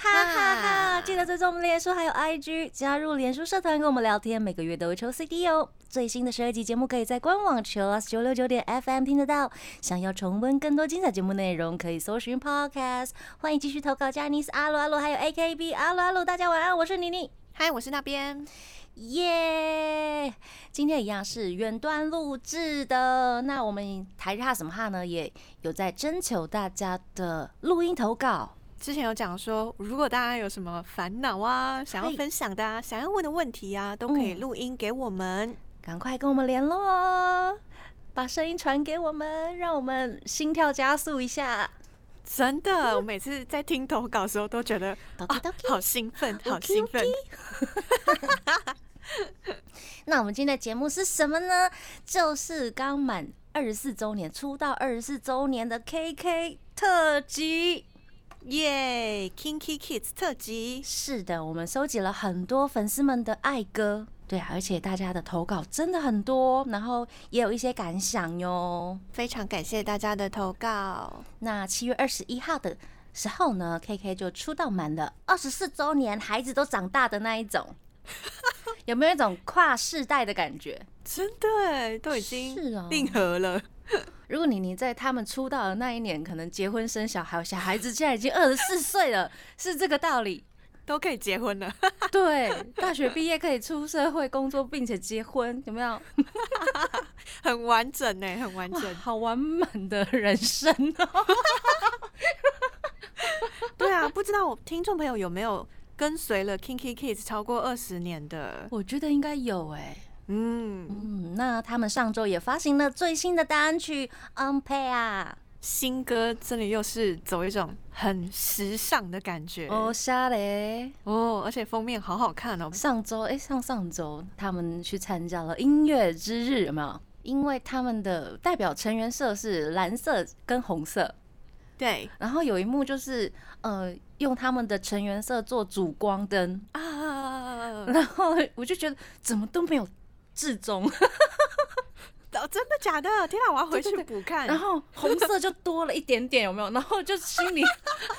哈哈哈！记得追踪我们脸书还有 IG，加入脸书社团跟我们聊天，每个月都会抽 CD 哦。最新的十二集节目可以在官网 Chillus 九六九点 FM 听得到。想要重温更多精彩节目内容，可以搜寻 Podcast。欢迎继续投稿，加尼斯阿鲁阿鲁还有 AKB 阿鲁阿鲁，大家晚安，我是妮妮。嗨，我是那边。耶今天一样是远端录制的。那我们台日哈什么哈呢，也有在征求大家的录音投稿。之前有讲说，如果大家有什么烦恼啊，想要分享的啊，想要问的问题啊，都可以录音给我们。赶快跟我们联络哦，把声音传给我们，让我们心跳加速一下。真的，我每次在听投稿的时候都觉得 啊好兴奋，好兴奋。那我们今天的节目是什么呢？就是刚满二十四周年，出道二十四周年的 KK 特辑。耶，Kinky Kids 特辑，是的，我们收集了很多粉丝们的爱歌，对啊，而且大家的投稿真的很多，然后也有一些感想哟。非常感谢大家的投稿。那七月二十一号的时候呢，KK 就出道满了二十四周年，孩子都长大的那一种，有没有一种跨世代的感觉？真的耶，都已经是啊定合了。如果你你在他们出道的那一年，可能结婚生小孩，小孩子现在已经二十四岁了，是这个道理。都可以结婚了，对，大学毕业可以出社会工作，并且结婚，有没有？很完整呢，很完整。好完满的人生哦！对啊，不知道我听众朋友有没有跟随了 Kinky Kids 超过二十年的？我觉得应该有哎、嗯，嗯，那他们上周也发行了最新的单曲《Unpair》新歌这里又是走一种很时尚的感觉。哦，下嘞！哦，而且封面好好看哦。上周哎、上上周他们去参加了音乐之日，有没有？因为他们的代表成员色是蓝色跟红色，对。然后有一幕就是呃用他们的成员色做主光灯，啊，然后我就觉得怎么都没有至中，哦，真的假的？天哪，我要回去补看。然后红色就多了一点点，有没有？然后就心里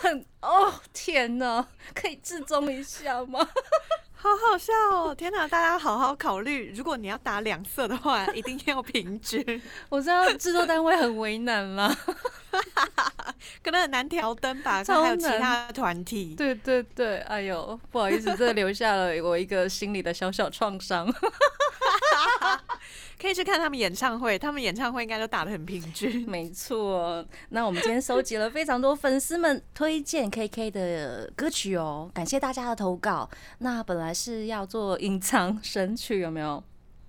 很 哦天哪，可以至中一下吗？好好笑哦！天哪，大家好好考虑，如果你要打两色的话，一定要平均，我知道制作单位很为难了。可能很难调灯吧，超还有其他的团体。对对对，哎呦，不好意思，这留下了我一个心里的小小创伤。可以去看他们演唱会，他们演唱会应该都打得很平均。没错，那我们今天收集了非常多粉丝们推荐 KK 的歌曲哦，感谢大家的投稿。那本来是要做隐藏神曲，有没有？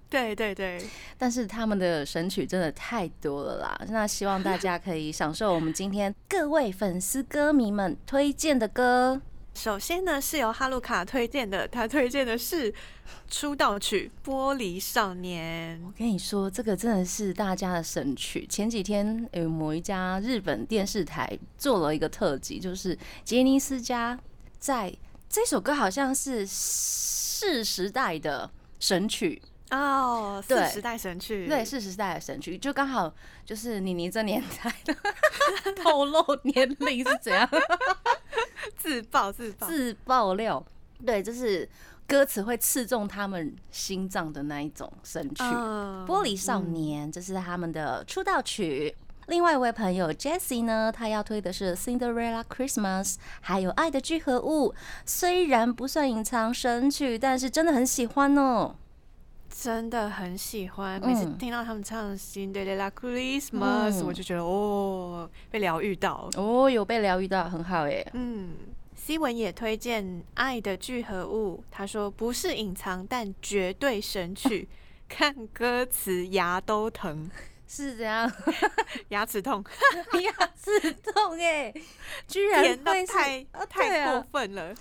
对对对，但是他们的神曲真的太多了啦，那希望大家可以享受我们今天各位粉丝歌迷们推荐的歌。首先呢是由哈鲁卡推荐的，他推荐的是出道曲《玻璃少年。我跟你说，这个真的是大家的神曲。前几天有某一家日本电视台做了一个特辑，就是杰尼斯家在这首歌好像是四时代的神曲，》哦，对。四时代神曲，对，四时代的神曲，就刚好就是妮妮这年代的 透露年龄是怎样 自爆自爆，自爆料，对，就是歌词会刺中他们心脏的那一种神曲。嗯玻璃少年，这是他们的出道曲。另外一位朋友 Jessie 呢，他要推的是《Cinderella Christmas》，还有《爱的聚合物》。虽然不算隐藏神曲，但是真的很喜欢哦。真的很喜欢，每次嗯听到他们唱《Cinderella Christmas》，嗯我就觉得哦，被疗愈到。哦，有被疗愈到，很好耶。嗯，C 文也推荐《爱的聚合物》，他说不是隐藏，但绝对神曲。看歌词牙都疼，是这样，牙齿痛，牙齿痛哎，居然甜到会太太啊过分了，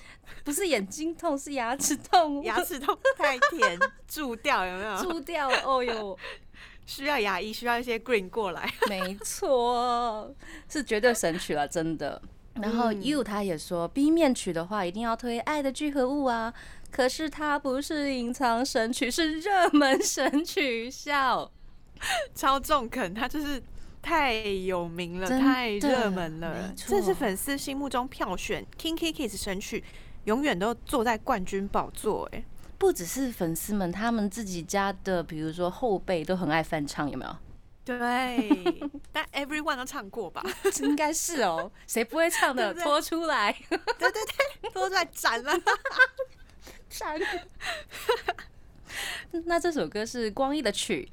不是眼睛痛，是牙齿痛，牙齿痛太甜，蛀掉有没有？蛀掉了。哦哟，需要牙医，需要一些 green 过来。没错，是绝对神曲了，真的。然后嗯 You 他也说 B 面曲的话一定要推《爱的聚合物》啊，可是它不是隐藏神曲，是热门神曲，笑。超中肯，他就是太有名了，太热门了这是粉丝心目中票选 Kinky Kids 神曲，永远都坐在冠军宝座。哎，不只是粉丝们，他们自己家的，比如说后辈都很爱翻唱，有没有？对，但 Everyone 都唱过吧？应该是哦，谁不会唱的拖出来？对对对，拖出来斩了。斩。那这首歌是光一的曲，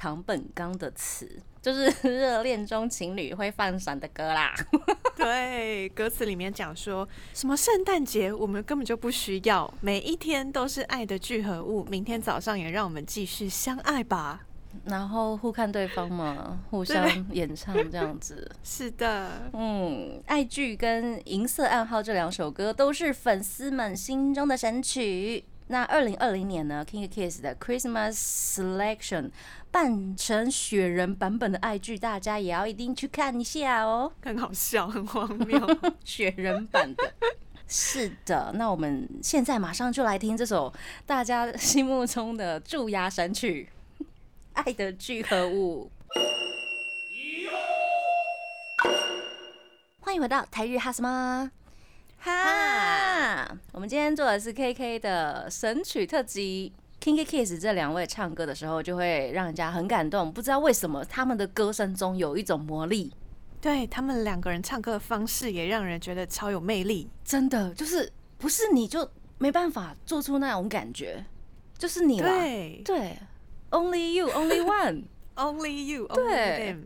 唐本刚的词，就是热恋中情侣会放闪的歌啦。对，歌词里面讲说什么圣诞节我们根本就不需要，每一天都是爱的聚合物，明天早上也让我们继续相爱吧。然后互看对方嘛，互相演唱这样子。是的，嗯，爱剧跟《银色暗号》这两首歌都是粉丝们心中的神曲。那二零二零年呢，King Kiss 的 Christmas Selection 扮成雪人版本的爱剧，大家也要一定去看一下哦。很好笑，很荒谬。雪人版的。是的，那我们现在马上就来听这首大家心目中的蛀牙神曲《爱的聚合物》。欢迎回到台日哈什么哈？我们今天做的是 KK 的神曲特辑。Kinky Kiss 这两位唱歌的时候，就会让人家很感动。不知道为什么，他们的歌声中有一种魔力。对他们两个人唱歌的方式也让人觉得超有魅力。真的就是不是你就没办法做出那种感觉，就是你了，对对，Only you, only one。Only you, 对 only them。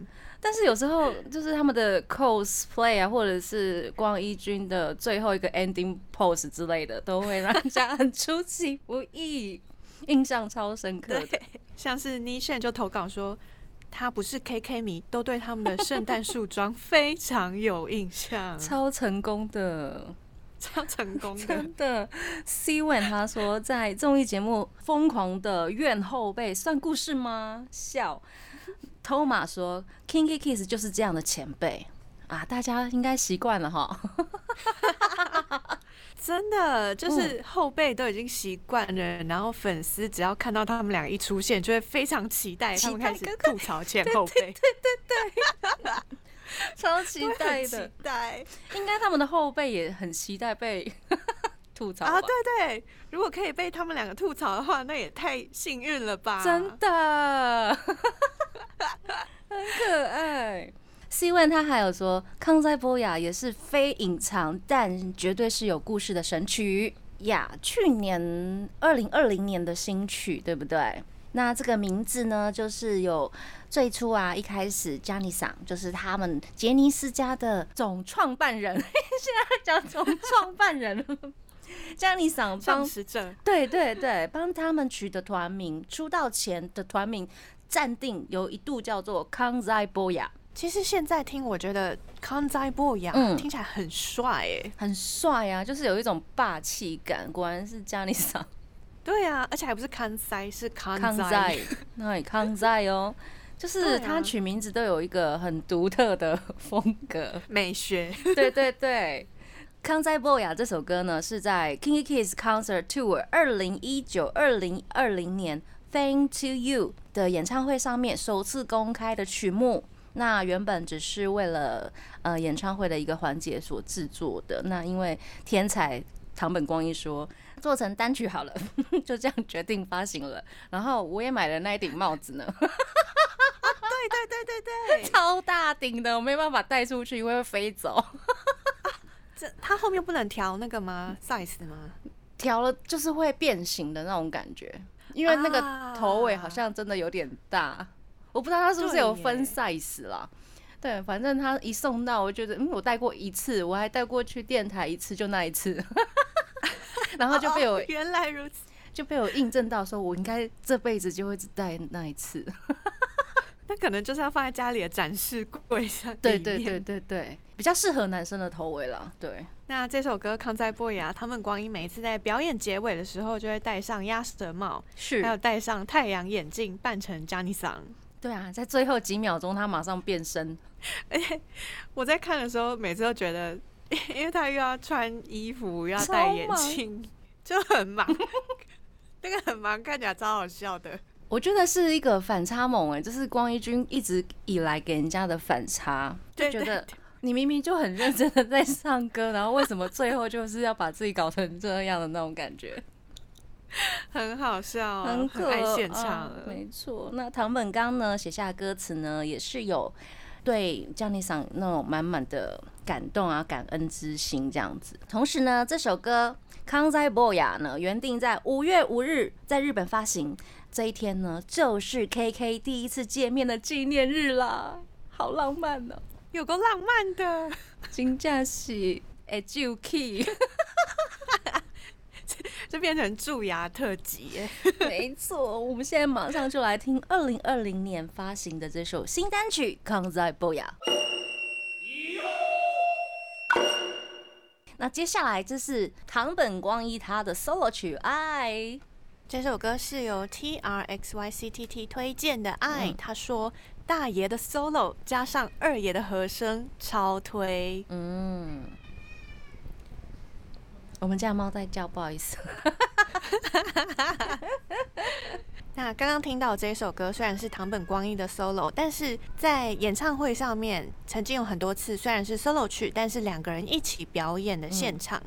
但是有时候就是他们的 cosplay 啊，或者是光一君的最后一个 ending pose 之类的，都会让人家很出其不意，印象超深刻的。对，像是 Nishan 就投稿说，他不是 KK 迷，都对他们的圣诞树装非常有印象，超成功的，超成功的。真的。C Wen 他说，在综艺节目《疯狂的怨后辈》算故事吗？笑。托马说，Kinky Kiss 就是这样的前辈啊，大家应该习惯了哈。真的就是后辈都已经习惯了，然后粉丝只要看到他们俩一出现，就会非常期待，他们开始吐槽前后辈，对对对超期待的期的，待应该他们的后辈也很期待被吐槽啊！对对，如果可以被他们两个吐槽的话，那也太幸运了吧！真的，很可爱。C 问他还有说，康塞波雅也是非隐藏，但绝对是有故事的神曲呀。去年二零二零年的新曲，对不对？那这个名字呢，就是有最初啊，一开始 j a n i 桑就是他们杰尼斯家的总创办人，现在讲总创办人了 j a n i 桑帮创始者对对对，帮他们取的团名，出道前的团名暂定有一度叫做康在波雅，其实现在听，我觉得康在波雅、嗯听起来很帅哎。很帅啊，就是有一种霸气感。果然是加尼桑 对啊，而且还不是康塞，是康在。康在，那康在哦，就是他取名字都有一个很独特的风格。美学。对对对。康在波雅这首歌呢，是在 Kinky Kids Concert Tour 二零一九二零二零年 Thank to You 的演唱会上面首次公开的曲目。那原本只是为了呃演唱会的一个环节所制作的。那因为天才唐本光一说做成单曲好了，就这样决定发行了。然后我也买了那一顶帽子呢，对对对对对，超大顶的，我没办法带出去，因为会飞走。这它后面不能调那个吗？size 吗？调了就是会变形的那种感觉，因为那个头尾好像真的有点大，我不知道它是不是有分 size 啦。对，反正他一送到，我觉得嗯，我带过一次，我还带过去电台一次，就那一次，然后就被我、哦原来如此。就被我印证到，说我应该这辈子就会只带那一次。那可能就是要放在家里的展示柜上。对对对。对对，比较适合男生的头围啦。对，那这首歌《康在波雅》，他们光一每一次在表演结尾的时候，就会戴上鸭舌帽，是还有戴上太阳眼镜，扮成 j 尼桑。对啊，在最后几秒钟，他马上变身。而且我在看的时候，每次都觉得，因为他又要穿衣服，又要戴眼镜，就很忙。那个很忙，看起来超好笑的。我觉得是一个反差萌哎，就是光一君一直以来给人家的反差，就觉得你明明就很认真的在唱歌，然后为什么最后就是要把自己搞成这样的那种感觉，很好笑，很可爱现场。没错，那唐本刚呢写下歌词呢，也是有对江丽桑那种满满的感动啊、感恩之心这样子。同时呢，这首歌。康在博雅呢，原定在五月五日在日本发行。这一天呢，就是 KK 第一次见面的纪念日啦，好浪漫呢，有个浪漫的，金假是哎就 key，这变成蛀牙特辑耶。没错，我们现在马上就来听二零二零年发行的这首新单曲《康在博雅》。那接下来这是唐本光一他的 solo 曲《爱》，这首歌是由 T R X Y C T T 推荐的《爱》，他说大爷的 solo 加上二爷的和声超推。嗯，我们家猫在叫，不好意思。那刚刚听到这首歌，虽然是唐本光一的 solo，但是在演唱会上面曾经有很多次，虽然是 solo 曲，但是两个人一起表演的现场。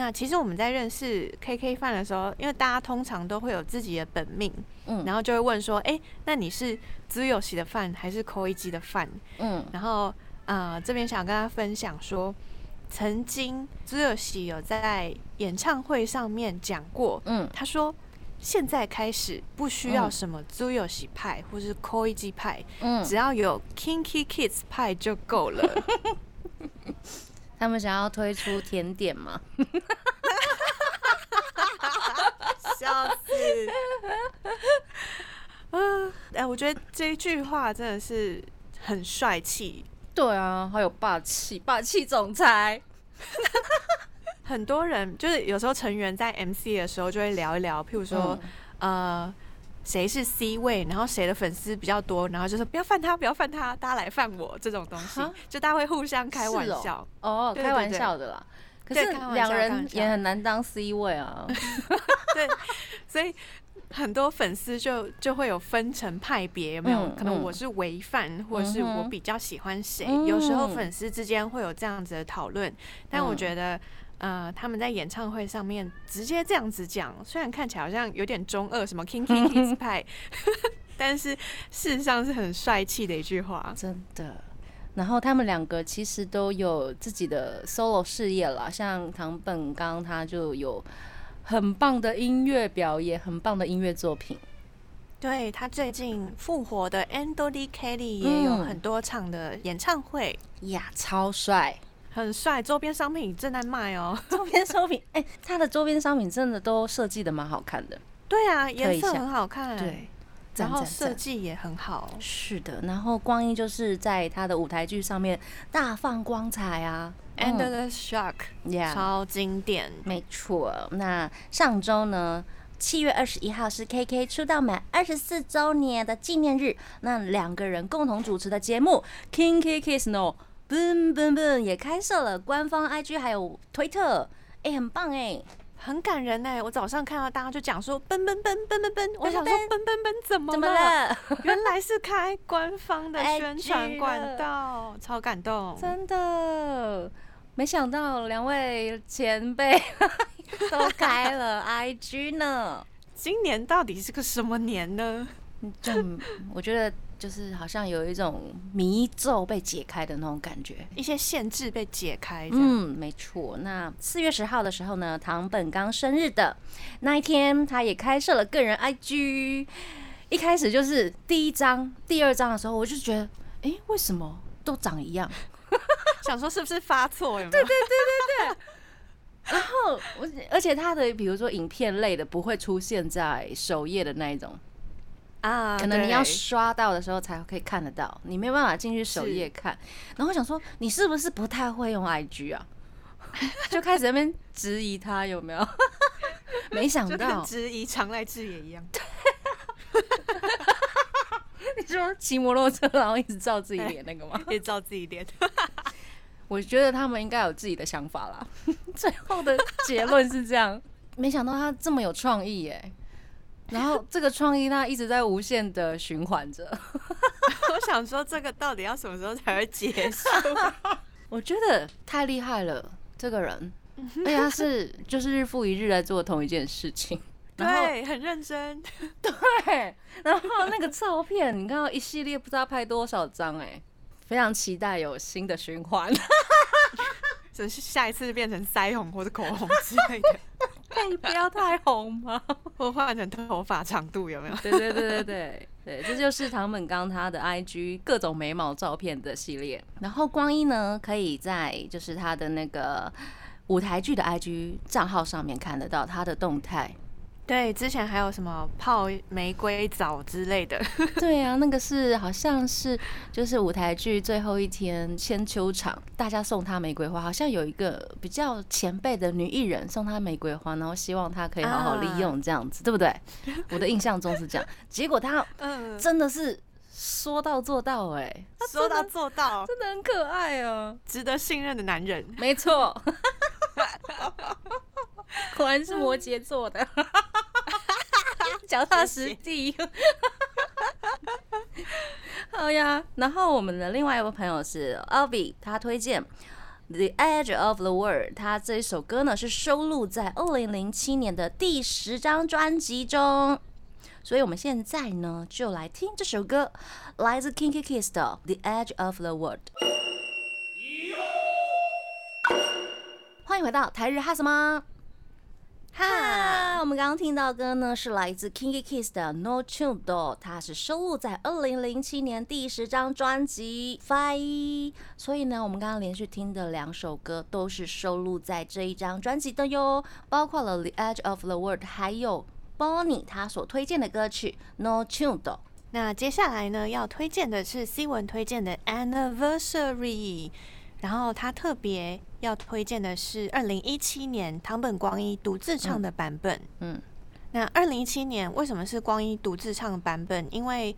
那其实我们在认识 KK 范的时候，因为大家通常都会有自己的本命，嗯，然后就会问说，哎，那你是资友喜的饭还是 Koi 基的饭？嗯，然后啊，这边想跟大家分享说，曾经资友喜有在演唱会上面讲过，嗯，他说。现在开始不需要什么 o s i 派或是 Koiji 派，嗯，只要有 Kinky Kids 派就够了。他们想要推出甜点吗？笑死！嗯，哎，我觉得这一句话真的是很帅气。对啊，好有霸气，霸气总裁。很多人就是有时候成员在 MC 的时候就会聊一聊，譬如说，呃，谁是 C 位，然后谁的粉丝比较多，然后就说不要犯他，不要犯他，大家来犯我这种东西，就大家会互相开玩笑哦，开玩笑的啦。可是两人也很难当 C 位啊。对，所以很多粉丝就就会有分成派别，有没有？可能我是违犯，或者是我比较喜欢谁？有时候粉丝之间会有这样子的讨论，但我觉得。呃，他们在演唱会上面直接这样子讲，虽然看起来好像有点中二，什么 King King Kids 派，但是事实上是很帅气的一句话，真的。然后他们两个其实都有自己的 solo 事业了，像唐本刚他就有很棒的音乐表演，很棒的音乐作品。对他最近复活的 Andy Kelly 也有很多场的演唱会呀，超帅。很帅，周边商品正在卖哦。周边商品，哎，他的周边商品真的都设计的蛮好看的。对啊，颜色很好看。对，然后设计也很好。是的，然后光阴就是在他的舞台剧上面大放光彩啊，Endless Shock，超经典。没错，那上周呢，七月二十一号是 KK 出道满二十四周年的纪念日，那两个人共同主持的节目《King K Kiss No》。也开设了官方 IG，还有推特，哎，很棒哎，很感人哎！我早上看到大家就讲说奔奔奔奔奔奔，我想说奔奔奔怎么怎么了？原来是开官方的宣传管道，超感动，真的没想到两位前辈 都开了 IG 呢。今年到底是个什么年呢？就我觉得。就是好像有一种迷咒被解开的那种感觉，一些限制被解开。嗯，没错。那四月十号的时候呢，唐本刚生日的那一天，他也开设了个人 IG。一开始就是第一张、第二张的时候，我就觉得，哎，为什么都长一样？想说是不是发错？有没有？对对对对对。然后我，而且他的比如说影片类的不会出现在首页的那一种。啊，可能你要刷到的时候才可以看得到，你没有办法进去首页看。然后想说，你是不是不太会用 IG 啊？就开始那边质疑他有没有？没想到质疑常来智也一样。你说骑摩托车然后一直照自己脸那个吗？也照自己脸。我觉得他们应该有自己的想法啦。最后的结论是这样，没想到他这么有创意耶。然后这个创意他一直在无限的循环着。我想说，这个到底要什么时候才会结束？我觉得太厉害了，这个人，而且他是 就是日复一日在做同一件事情，对，很认真，对。然后那个照片，你看到一系列不知道拍多少张，哎，非常期待有新的循环。只是下一次变成腮红或者口红之类的，可以不要太红吗？我换成头发长度有没有？对对对对对对，这就是唐本刚他的 IG 各种眉毛照片的系列。然后光一呢，可以在就是他的那个舞台剧的 IG 账号上面看得到他的动态。对，之前还有什么泡玫瑰澡之类的。对啊，那个是好像是就是舞台剧最后一天千秋场，大家送她玫瑰花，好像有一个比较前辈的女艺人送她玫瑰花，然后希望她可以好好利用这样子，对不对？我的印象中是这样。结果他真的是说到做到，哎，说到做到，真的很可爱哦，值得信任的男人。没错。果然是摩羯座的，脚踏实地。好呀，然后我们的另外一位朋友是 Avi，他推荐《The Edge of the World》，他这一首歌呢是收录在二零零七年的第十张专辑中，所以我们现在呢就来听这首歌，来自 Kinky Kiss 的《The Edge of the World》。欢迎回到台日哈什么？哈，我们刚刚听到歌呢，是来自 Kinky Kiss 的 No Tune Do，它是收录在二零零七年第十张专辑 Fire。所以呢，我们刚刚连续听的两首歌都是收录在这一张专辑的哟，包括了 The Edge of the World，还有 Bonnie 他所推荐的歌曲 No Tune Do。那接下来呢，要推荐的是 C 文推荐的 Anniversary。然后他特别要推荐的是二零一七年唐本光一独自唱的版本。嗯，那二零一七年为什么是光一独自唱的版本？因为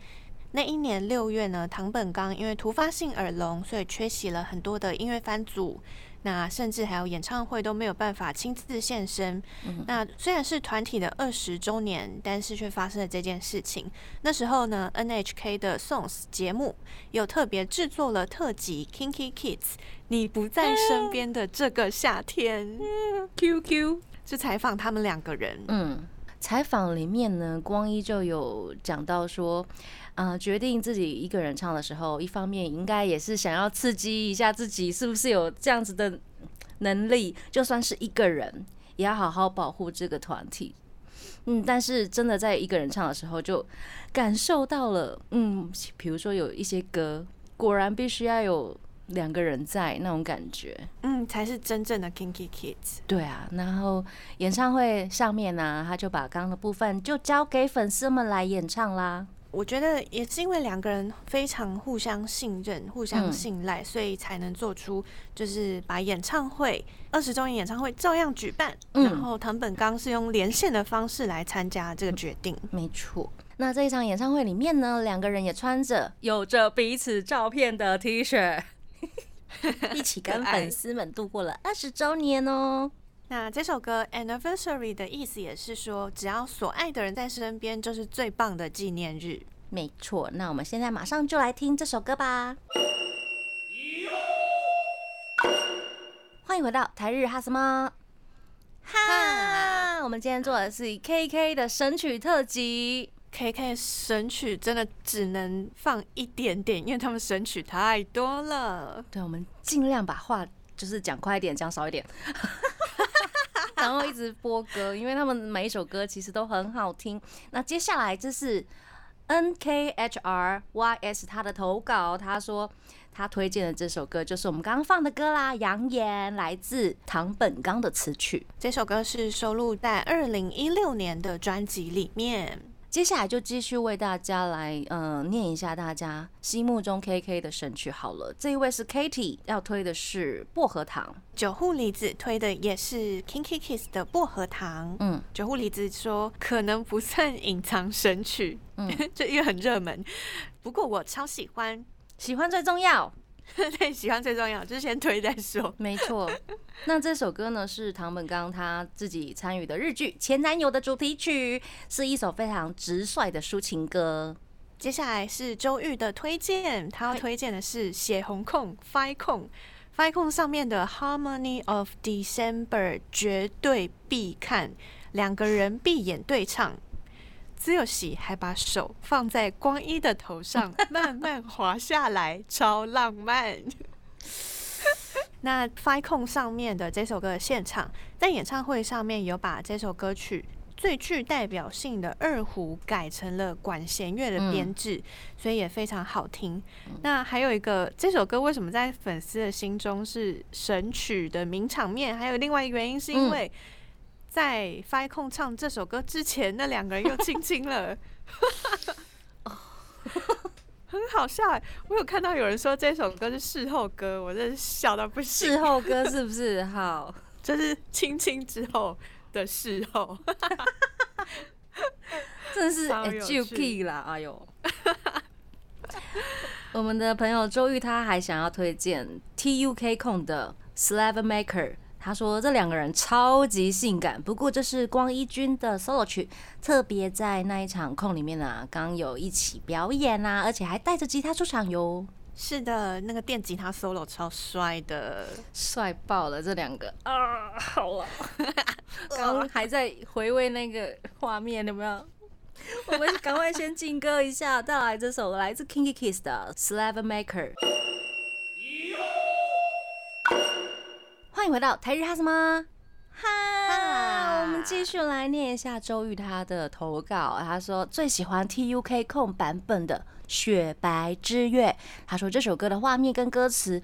那一年六月呢，唐本刚因为突发性耳聋，所以缺席了很多的音乐番组。那甚至还有演唱会都没有办法亲自现身。那虽然是团体的二十周年，但是却发生了这件事情。那时候呢，NHK 的 Songs 节目有特别制作了特辑《Kinky Kids》，你不在身边的这个夏天。QQ 是采访他们两个人。嗯，采访里面呢，光一就有讲到说。嗯，决定自己一个人唱的时候，一方面应该也是想要刺激一下自己，是不是有这样子的能力？就算是一个人，也要好好保护这个团体。嗯，但是真的在一个人唱的时候，就感受到了，嗯，比如说有一些歌，果然必须要有两个人在那种感觉，嗯，才是真正的 Kinky Kids。对啊，然后演唱会上面呢，他就把刚刚的部分就交给粉丝们来演唱啦。我觉得也是因为两个人非常互相信任、互相信赖，所以才能做出就是把演唱会二十周年演唱会照样举办。然后藤本刚是用连线的方式来参加这个决定。没错。那这一场演唱会里面呢，两个人也穿着有着彼此照片的 T 恤，一起跟粉丝们度过了二十周年哦。那这首歌 Anniversary 的意思也是说，只要所爱的人在身边，就是最棒的纪念日。没错，那我们现在马上就来听这首歌吧。欢迎回到台日哈什么哈？我们今天做的是 KK 的神曲特辑。KK 神曲真的只能放一点点，因为他们神曲太多了。对，我们尽量把话就是讲快一点，讲少一点。然后一直播歌，因为他们每一首歌其实都很好听。那接下来这是 N K H R Y S 他的投稿，他说他推荐的这首歌就是我们刚刚放的歌啦，《扬言》来自唐本刚的词曲。这首歌是收录在二零一六年的专辑里面。接下来就继续为大家来，嗯，念一下大家心目中 K K 的神曲好了。这一位是 Katie，要推的是薄荷糖。九户离子推的也是 Kinky Kiss 的薄荷糖。嗯，九户离子说可能不算隐藏神曲，嗯，这因为很热门。不过我超喜欢，喜欢最重要。对，喜欢最重要，就是先推再说。没错，那这首歌呢是唐本刚他自己参与的日剧《前男友》的主题曲，是一首非常直率的抒情歌。接下来是周玉的推荐，他要推荐的是血红控 Fi 控 Fi 控上面的 Harmony of December 绝对必看，两个人闭眼对唱。只有喜还把手放在光一的头上，慢慢滑下来，超浪漫。那 f i c o n 上面的这首歌的现场，在演唱会上面有把这首歌曲最具代表性的二胡改成了管弦乐的编制，所以也非常好听。那还有一个，这首歌为什么在粉丝的心中是神曲的名场面？还有另外一个原因，是因为。在 Fi 控唱这首歌之前，那两个人又亲亲了，很好笑。我有看到有人说这首歌是事后歌，我真是笑到不行。事后歌是不是？好，就是亲亲之后的事后，真是就 key 啦！哎呦，我们的朋友周玉他还想要推荐 TUK 控的 Slave Maker。他说这两个人超级性感，不过这是光一君的 solo 曲，特别在那一场空里面啊，刚有一起表演啊，而且还带着吉他出场哟。是的，那个电吉他 solo 超帅的，帅爆了这两个啊！好 了，刚还在回味那个画面，有没有？我们赶快先进歌一下，带来这首来自 Kinky Kiss 的 Slave Maker。欢迎回到台日哈什么？哈，我们继续来念一下周玉他的投稿。他说最喜欢 TUK 控版本的《雪白之月》。他说这首歌的画面跟歌词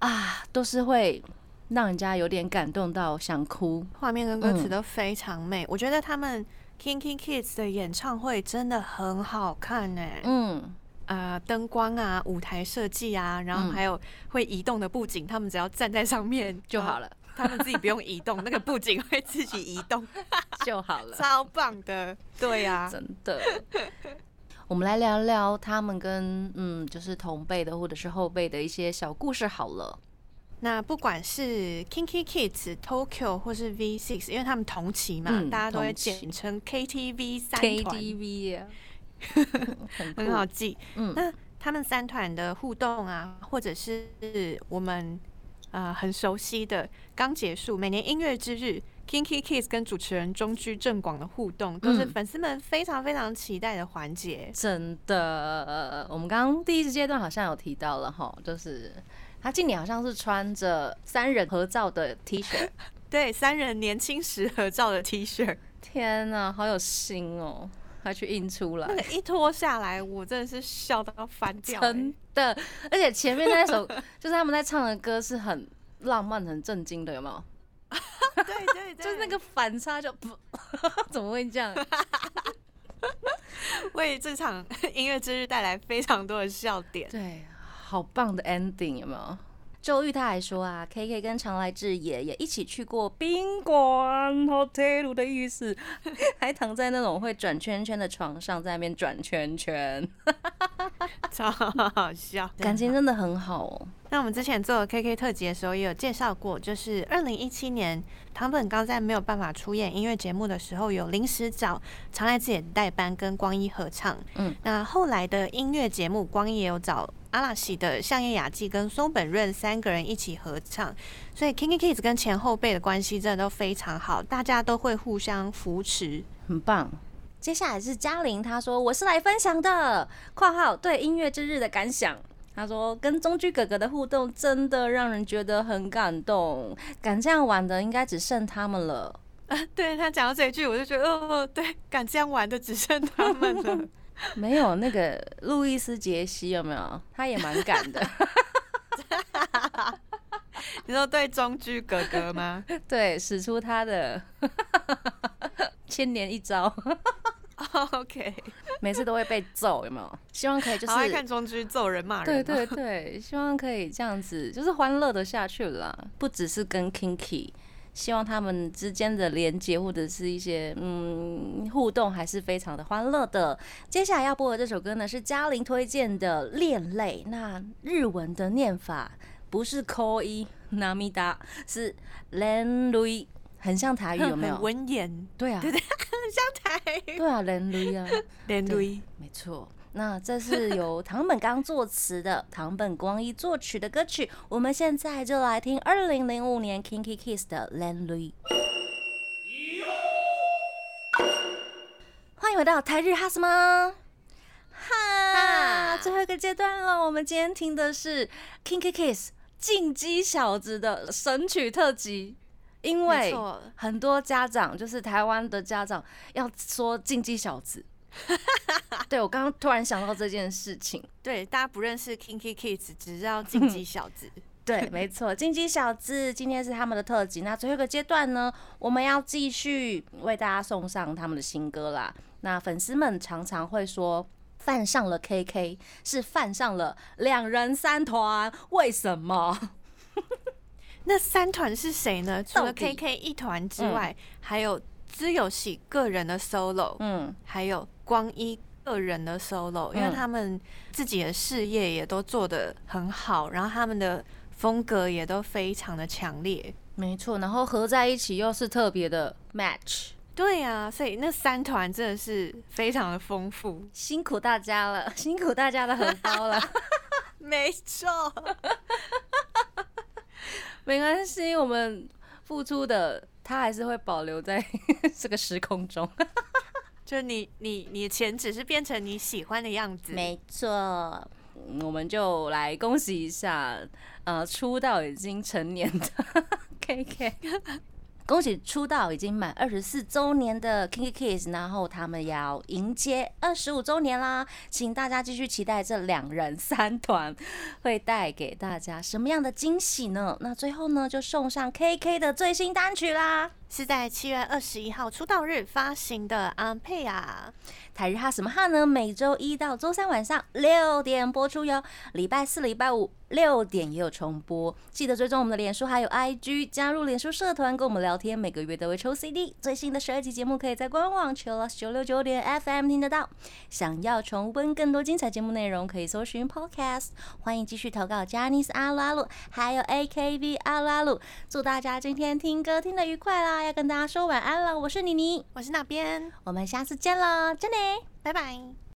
啊，都是会让人家有点感动到想哭。画面跟歌词都非常美。我觉得他们 Kinky Kids 的演唱会真的很好看呢。嗯。啊，灯光啊，舞台设计啊，然后还有会移动的布景，他们只要站在上面就好了，他们自己不用移动，那个布景会自己移动 就好了，超棒的，对呀，真的。我们来聊聊他们跟嗯，就是同辈的或者是后辈的一些小故事好了。那不管是 Kinky Kids、Tokyo 或是 V Six，因为他们同期嘛，大家都会简称 KTV 三团。KTV 啊。很好记。嗯，那他们三团的互动啊，或者是我们呃很熟悉的刚结束每年音乐之日，Kinky Kids 跟主持人中居正广的互动，都是粉丝们非常非常期待的环节。真的，我们刚刚第一阶段好像有提到了哈，就是他今年好像是穿着三人合照的 T 恤，对，三人年轻时合照的 T 恤。天哪，好有心哦！他去印出来，那个一脱下来，我真的是笑到要翻掉。真的，而且前面那首就是他们在唱的歌是很浪漫、很震惊的，有没有？对对对，就是那个反差就不，怎么会这样？为这场音乐之日带来非常多的笑点。对，好棒的 ending，有没有？周玉他还说啊，K K 跟常来志也也一起去过宾馆，hotel 的意思，还躺在那种会转圈圈的床上，在那边转圈圈，超好笑，感情真的很好哦。那我们之前做 K K 特辑的时候也有介绍过，就是二零一七年唐本刚在没有办法出演音乐节目的时候，有临时找常来志也代班跟光一合唱。嗯，那后来的音乐节目，光一也有找。阿拉西的相叶雅纪跟松本润三个人一起合唱，所以 Kinky Kids 跟前后辈的关系真的都非常好，大家都会互相扶持，很棒。接下来是嘉玲，她说我是来分享的（括号对音乐之日的感想）。她说跟中居哥哥的互动真的让人觉得很感动，敢这样玩的应该只剩他们了。啊，对他讲到这一句，我就觉得哦，对，敢这样玩的只剩他们了。没有那个路易斯杰西有没有？他也蛮敢的。你说对中居哥哥吗？对，使出他的千年一招。OK，每次都会被揍，有没有？希望可以就是爱看中居揍人骂人。对对对，希望可以这样子，就是欢乐的下去了。不只是跟 Kinky。希望他们之间的连接或者是一些嗯互动还是非常的欢乐的。接下来要播的这首歌呢是嘉玲推荐的《恋泪》，那日文的念法不是 ko i namida，是 len lui，很像台语有没有？文言，对啊，对对，很像台语。对啊，len lui 啊，len lui，没错。那这是由唐本刚作词的，唐本光一作曲的歌曲。我们现在就来听二零零五年 Kinky Kiss 的《Len Lui》。欢迎回到台日哈什么？哈，最后一个阶段了。我们今天听的是 Kinky Kiss 进击小子的神曲特辑。因为很多家长，就是台湾的家长，要说进击小子。对，我刚刚突然想到这件事情。对，大家不认识 Kinky Kids，只知道金鸡小子。对，没错，金鸡小子今天是他们的特辑。那最后一个阶段呢，我们要继续为大家送上他们的新歌啦。那粉丝们常常会说，犯上了 KK 是犯上了两人三团，为什么？那三团是谁呢？除了 KK 一团之外，还有资有喜个人的 solo，嗯，还有。光一个人的 solo，因为他们自己的事业也都做得很好，然后他们的风格也都非常的强烈，没错，然后合在一起又是特别的 match，对呀，所以那三团真的是非常的丰富，辛苦大家了，辛苦大家的荷包了，没错，没关系，我们付出的他还是会保留在这个时空中。就你你你的钱只是变成你喜欢的样子，没错，我们就来恭喜一下，呃，出道已经成年的 K K。恭喜出道已经满二十四周年的 K K Kids，然后他们要迎接二十五周年啦，请大家继续期待这两人三团会带给大家什么样的惊喜呢？那最后呢，就送上 KK 的最新单曲啦，是在七月二十一号出道日发行的《安佩啊》。台日哈什么哈呢？每周一到周三晚上六点播出哟，礼拜四、礼拜五六点也有重播。记得追踪我们的脸书还有 IG，加入脸书社团跟我们聊天，每个月都会抽 CD。最新的十二集节目可以在官网 Chillus 九六九点 FM 听得到。想要重温更多精彩节目内容，可以搜寻 Podcast。欢迎继续投稿 j a n i c e 阿鲁阿鲁，还有 AKB 阿鲁阿鲁。祝大家今天听歌听得愉快啦啦！要跟大家说晚安了，我是妮妮，我是那边，我们下次见了，真的。拜拜。